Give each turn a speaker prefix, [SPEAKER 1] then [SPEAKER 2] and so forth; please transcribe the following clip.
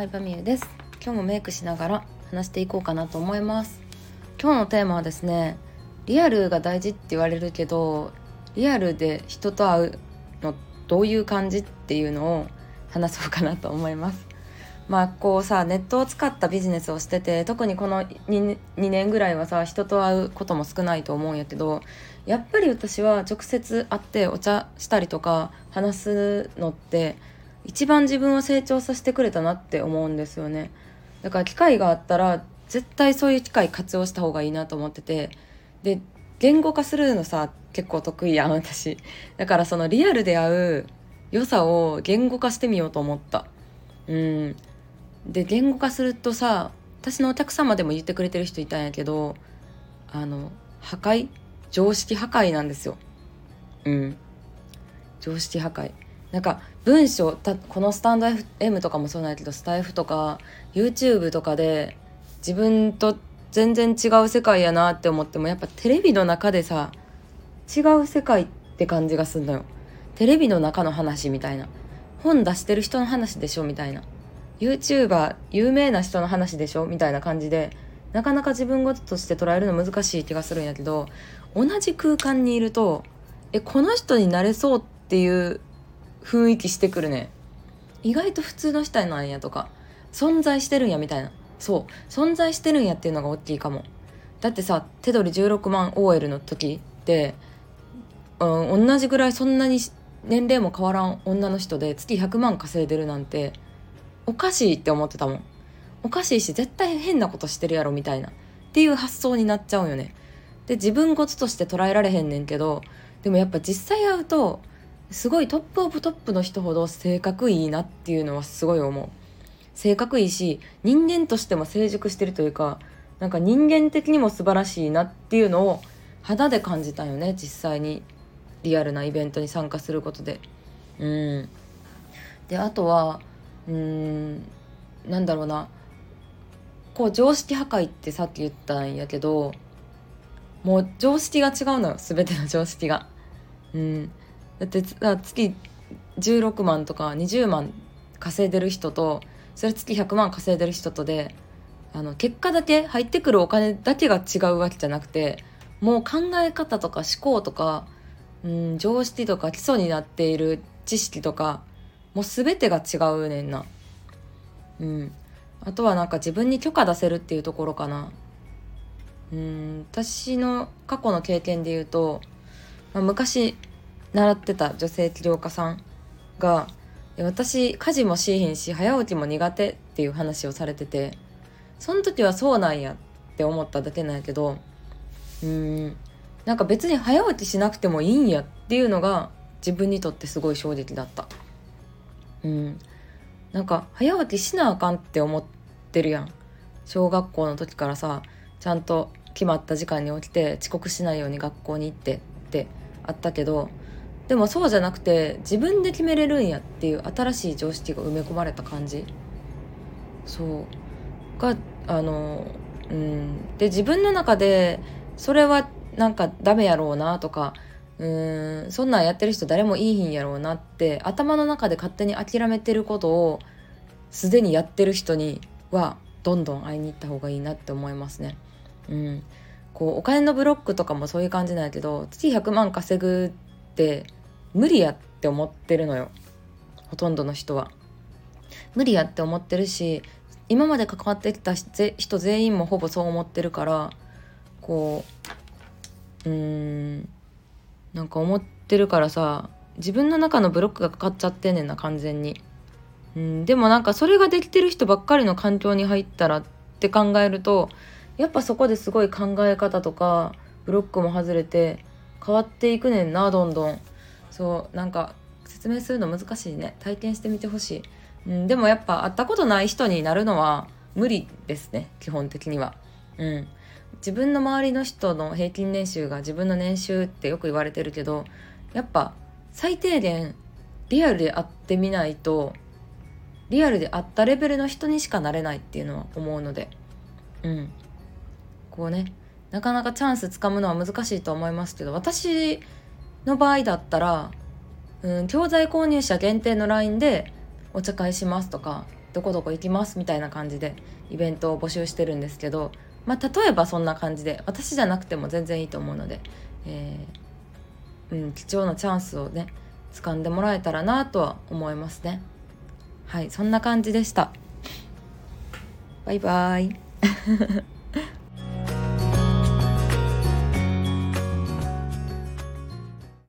[SPEAKER 1] 相葉美優です。今日もメイクしながら話していこうかなと思います。今日のテーマはですねリアルが大事って言われるけどリアルで人と会うのどういう感じっていうのを話そうかなと思います。まあこうさネットを使ったビジネスをしてて特にこの 2, 2年ぐらいはさ人と会うことも少ないと思うんやけどやっぱり私は直接会ってお茶したりとか話すのって一番自分を成長させてくれたなって思うんですよね。だから機会があったら絶対そういう機会活用した方がいいなと思っててで言語化するのさ結構得意やん私。だからそのリアルで会う良さを言語化してみようと思った。うん。で言語化するとさ私のお客様でも言ってくれてる人いたんやけどあの破壊？常識破壊なんですよ。うん。常識破壊。なんか文章たこのスタンド FM とかもそうなんやけどスタイフとか YouTube とかで自分と全然違う世界やなって思ってもやっぱテレビの中でさ違う世界って感じがすんのよ。テレビの中の話みたいな。本出してる人の話でしょみたいな。YouTuber 有名な人の話でしょ？みたいな感じでなかなか自分事として捉えるの難しい気がするんやけど同じ空間にいるとえこの人になれそうっていう雰囲気してくるね。意外と普通の人なんやとか。存在してるんやみたいな。そう。存在してるんやっていうのが大きいかも。だってさ手取り16万 OL の時って、うん、同じぐらいそんなに年齢も変わらん女の人で月100万稼いでるなんておかしいって思ってたもん。おかしいし絶対変なことしてるやろみたいな。っていう発想になっちゃうよね。で自分事として捉えられへんねんけどでもやっぱ実際会うとすごいトップオブトップの人ほど性格いいなっていうのはすごい思う。性格いいし人間としても成熟してるというかなんか人間的にも素晴らしいなっていうのを肌で感じたよね実際に。リアルなイベントに参加することで。うん。であとはうんなんだろうな。こう常識破壊ってさっき言ったんやけどもう常識が違うのよ全ての常識が。うん。だって月16万とか20万稼いでる人とそれ月100万稼いでる人とであの結果だけ入ってくるお金だけが違うわけじゃなくてもう考え方とか思考とか、うん、常識とか基礎になっている知識とかもう全てが違うねんな。うん、あとはなんか自分に許可出せるっていうところかな。うん私の過去の経験で言うと、まあ、昔習ってた女性起業家さんが私家事もしいひんし早起きも苦手っていう話をされててその時はそうなんやって思っただけなんやけどうんなんか別に早起きしなくてもいいんやっていうのが自分にとってすごい衝撃だった。うんなんか早起きしなあかんって思ってるやん。小学校の時からさちゃんと決まった時間に起きて遅刻しないように学校に行ってってあったけどでもそうじゃなくて自分で決めれるんやっていう新しい常識が埋め込まれた感じ。そう。があのうん。で自分の中でそれはなんかダメやろうなとかうーん。そんなんやってる人誰もいいひんやろうなって頭の中で勝手に諦めてることをすでにやってる人にはどんどん会いに行った方がいいなって思いますね。うん、こうお金のブロックとかもそういう感じなんやけど月100万稼ぐって無理やって思ってるのよほとんどの人は。無理やって思ってるし今まで関わってきた人全員もほぼそう思ってるからこううーんなんか思ってるからさ自分の中のブロックがかかっちゃってんねんな完全に。うんでもなんかそれができてる人ばっかりの環境に入ったらって考えるとやっぱそこですごい考え方とかブロックも外れて変わっていくねんなどんどん。そうなんか説明するの難しいね。体験してみてほしい、うん、でもやっぱ会ったことない人になるのは無理ですね基本的には。うん。自分の周りの人の平均年収が自分の年収ってよく言われてるけどやっぱ最低限リアルで会ってみないとリアルで会ったレベルの人にしかなれないっていうのは思うので。うん。こうねなかなかチャンスつかむのは難しいと思いますけど私の場合だったら、うん、教材購入者限定の LINE でお茶会しますとかどこどこ行きますみたいな感じでイベントを募集してるんですけど、まあ、例えばそんな感じで私じゃなくても全然いいと思うので、えー、うん、貴重なチャンスをね掴んでもらえたらなとは思いますね。はいそんな感じでした。バイバーイ。